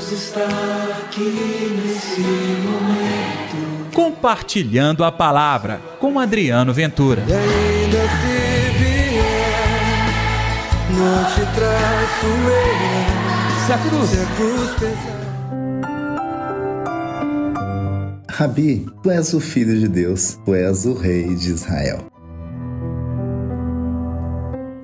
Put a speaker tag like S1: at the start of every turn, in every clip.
S1: Deus está aqui nesse momento.
S2: Compartilhando a palavra com Adriano Ventura.
S1: E ainda se vier, não te traço eu.
S2: Se a cruz.
S1: Se a cruz pesar.
S3: Rabi, tu és o filho de Deus, tu és o rei de Israel.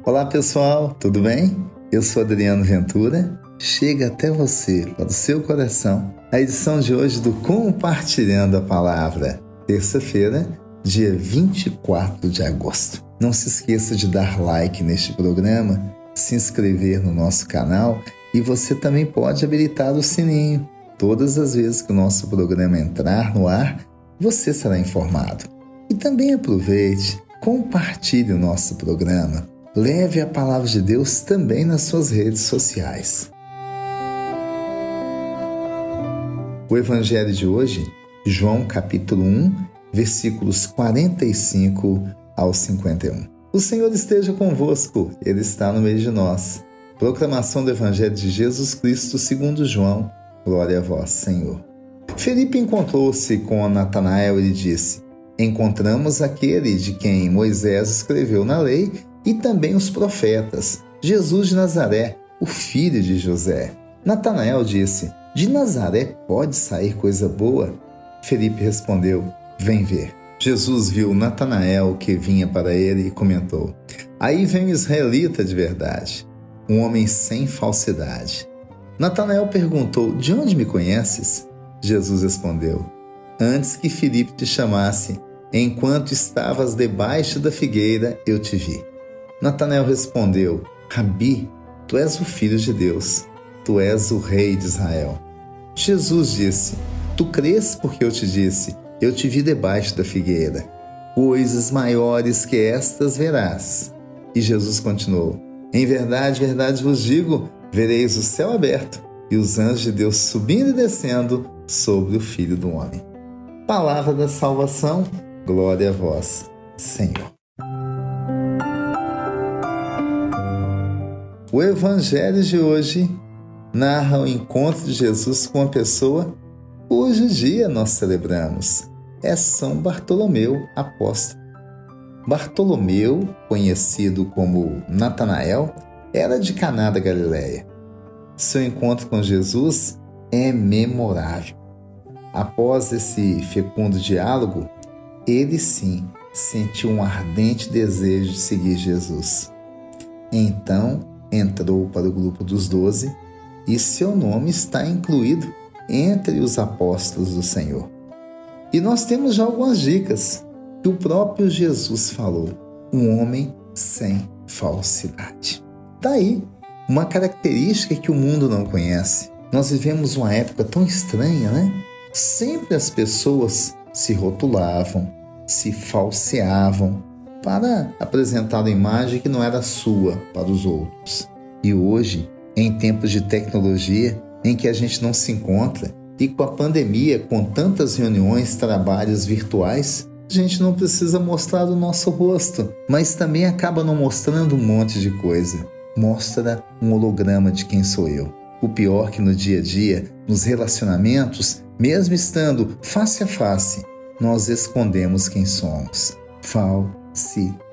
S3: Olá pessoal, tudo bem? Eu sou Adriano Ventura. Chega até você, para o seu coração, a edição de hoje do Compartilhando a Palavra, terça-feira, dia 24 de agosto. Não se esqueça de dar like neste programa, se inscrever no nosso canal e você também pode habilitar o sininho Todas as vezes que o nosso programa entrar no ar, você será informado. E também aproveite, compartilhe o nosso programa. Leve a palavra de Deus também nas suas redes sociais. O evangelho de hoje, João capítulo 1, versículos 45 ao 51. O Senhor esteja convosco, ele está no meio de nós. Proclamação do evangelho de Jesus Cristo, segundo João Glória a vós, Senhor. Felipe encontrou-se com Natanael e disse: Encontramos aquele de quem Moisés escreveu na lei e também os profetas, Jesus de Nazaré, o filho de José. Natanael disse: De Nazaré pode sair coisa boa? Felipe respondeu: Vem ver. Jesus viu Natanael que vinha para ele e comentou: Aí vem um israelita de verdade, um homem sem falsidade. Natanael perguntou: De onde me conheces? Jesus respondeu: Antes que Filipe te chamasse, enquanto estavas debaixo da figueira, eu te vi. Natanael respondeu: Rabi, tu és o filho de Deus, tu és o rei de Israel. Jesus disse: Tu crês porque eu te disse: Eu te vi debaixo da figueira. Coisas maiores que estas verás. E Jesus continuou: Em verdade, verdade vos digo vereis o céu aberto e os anjos de Deus subindo e descendo sobre o Filho do Homem. Palavra da salvação, glória a vós, Senhor. O Evangelho de hoje narra o encontro de Jesus com uma pessoa cujo dia nós celebramos. É São Bartolomeu, apóstolo. Bartolomeu, conhecido como Natanael, era de Caná da Galileia. Seu encontro com Jesus é memorável. Após esse fecundo diálogo, ele sim sentiu um ardente desejo de seguir Jesus. Então entrou para o grupo dos doze e seu nome está incluído entre os apóstolos do Senhor. E nós temos já algumas dicas que o próprio Jesus falou: um homem sem falsidade. Daí, uma característica que o mundo não conhece. Nós vivemos uma época tão estranha, né? Sempre as pessoas se rotulavam, se falseavam para apresentar uma imagem que não era sua para os outros. E hoje, em tempos de tecnologia em que a gente não se encontra e com a pandemia, com tantas reuniões, trabalhos virtuais, a gente não precisa mostrar o nosso rosto, mas também acaba não mostrando um monte de coisa mostra um holograma de quem sou eu. O pior que no dia a dia, nos relacionamentos, mesmo estando face a face, nós escondemos quem somos. Falsidade.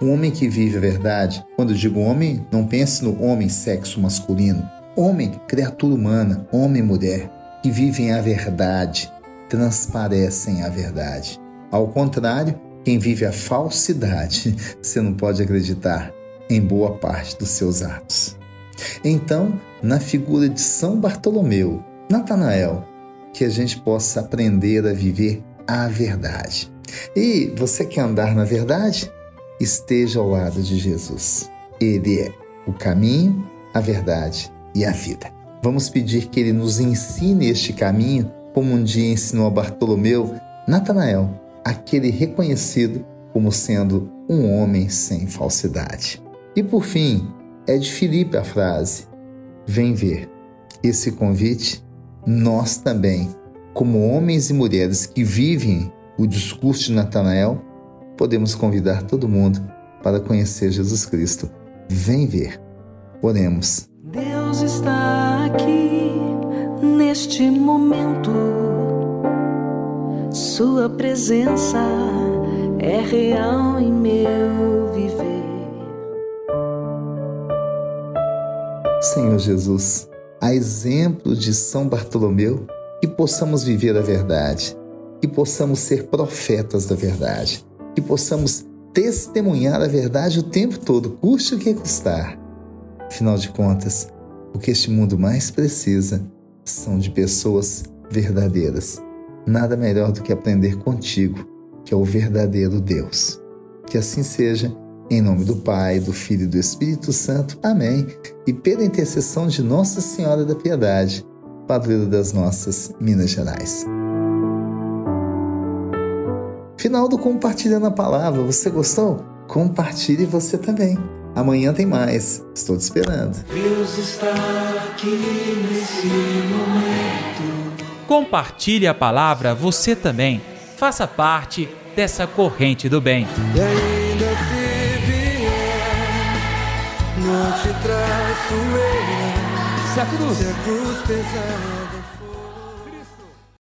S3: O homem que vive a verdade, quando digo homem, não pense no homem sexo masculino. Homem, criatura humana, homem e mulher, que vivem a verdade, transparecem a verdade. Ao contrário, quem vive a falsidade, você não pode acreditar, em boa parte dos seus atos. Então, na figura de São Bartolomeu, Natanael, que a gente possa aprender a viver a verdade. E você quer andar na verdade? Esteja ao lado de Jesus. Ele é o caminho, a verdade e a vida. Vamos pedir que ele nos ensine este caminho, como um dia ensinou a Bartolomeu, Natanael, aquele reconhecido como sendo um homem sem falsidade. E por fim, é de Filipe a frase: Vem ver. Esse convite, nós também, como homens e mulheres que vivem o discurso de Natanael, podemos convidar todo mundo para conhecer Jesus Cristo. Vem ver. Oremos.
S1: Deus está aqui
S4: neste momento. Sua presença é real em meu viver.
S3: Senhor Jesus, a exemplo de São Bartolomeu, que possamos viver a verdade, que possamos ser profetas da verdade, que possamos testemunhar a verdade o tempo todo, custe o que custar. Afinal de contas, o que este mundo mais precisa são de pessoas verdadeiras. Nada melhor do que aprender contigo, que é o verdadeiro Deus. Que assim seja, em nome do Pai, do Filho e do Espírito Santo. Amém. E pela intercessão de Nossa Senhora da Piedade, padroeira das nossas Minas Gerais. Final do Compartilhando a Palavra. Você gostou? Compartilhe você também. Amanhã tem mais. Estou te esperando.
S1: Deus está aqui nesse momento.
S2: Compartilhe a palavra você também. Faça parte dessa corrente do bem.
S1: E ainda se vier, não te traço eu.
S2: Se a cruz
S1: Se a cruz pesar.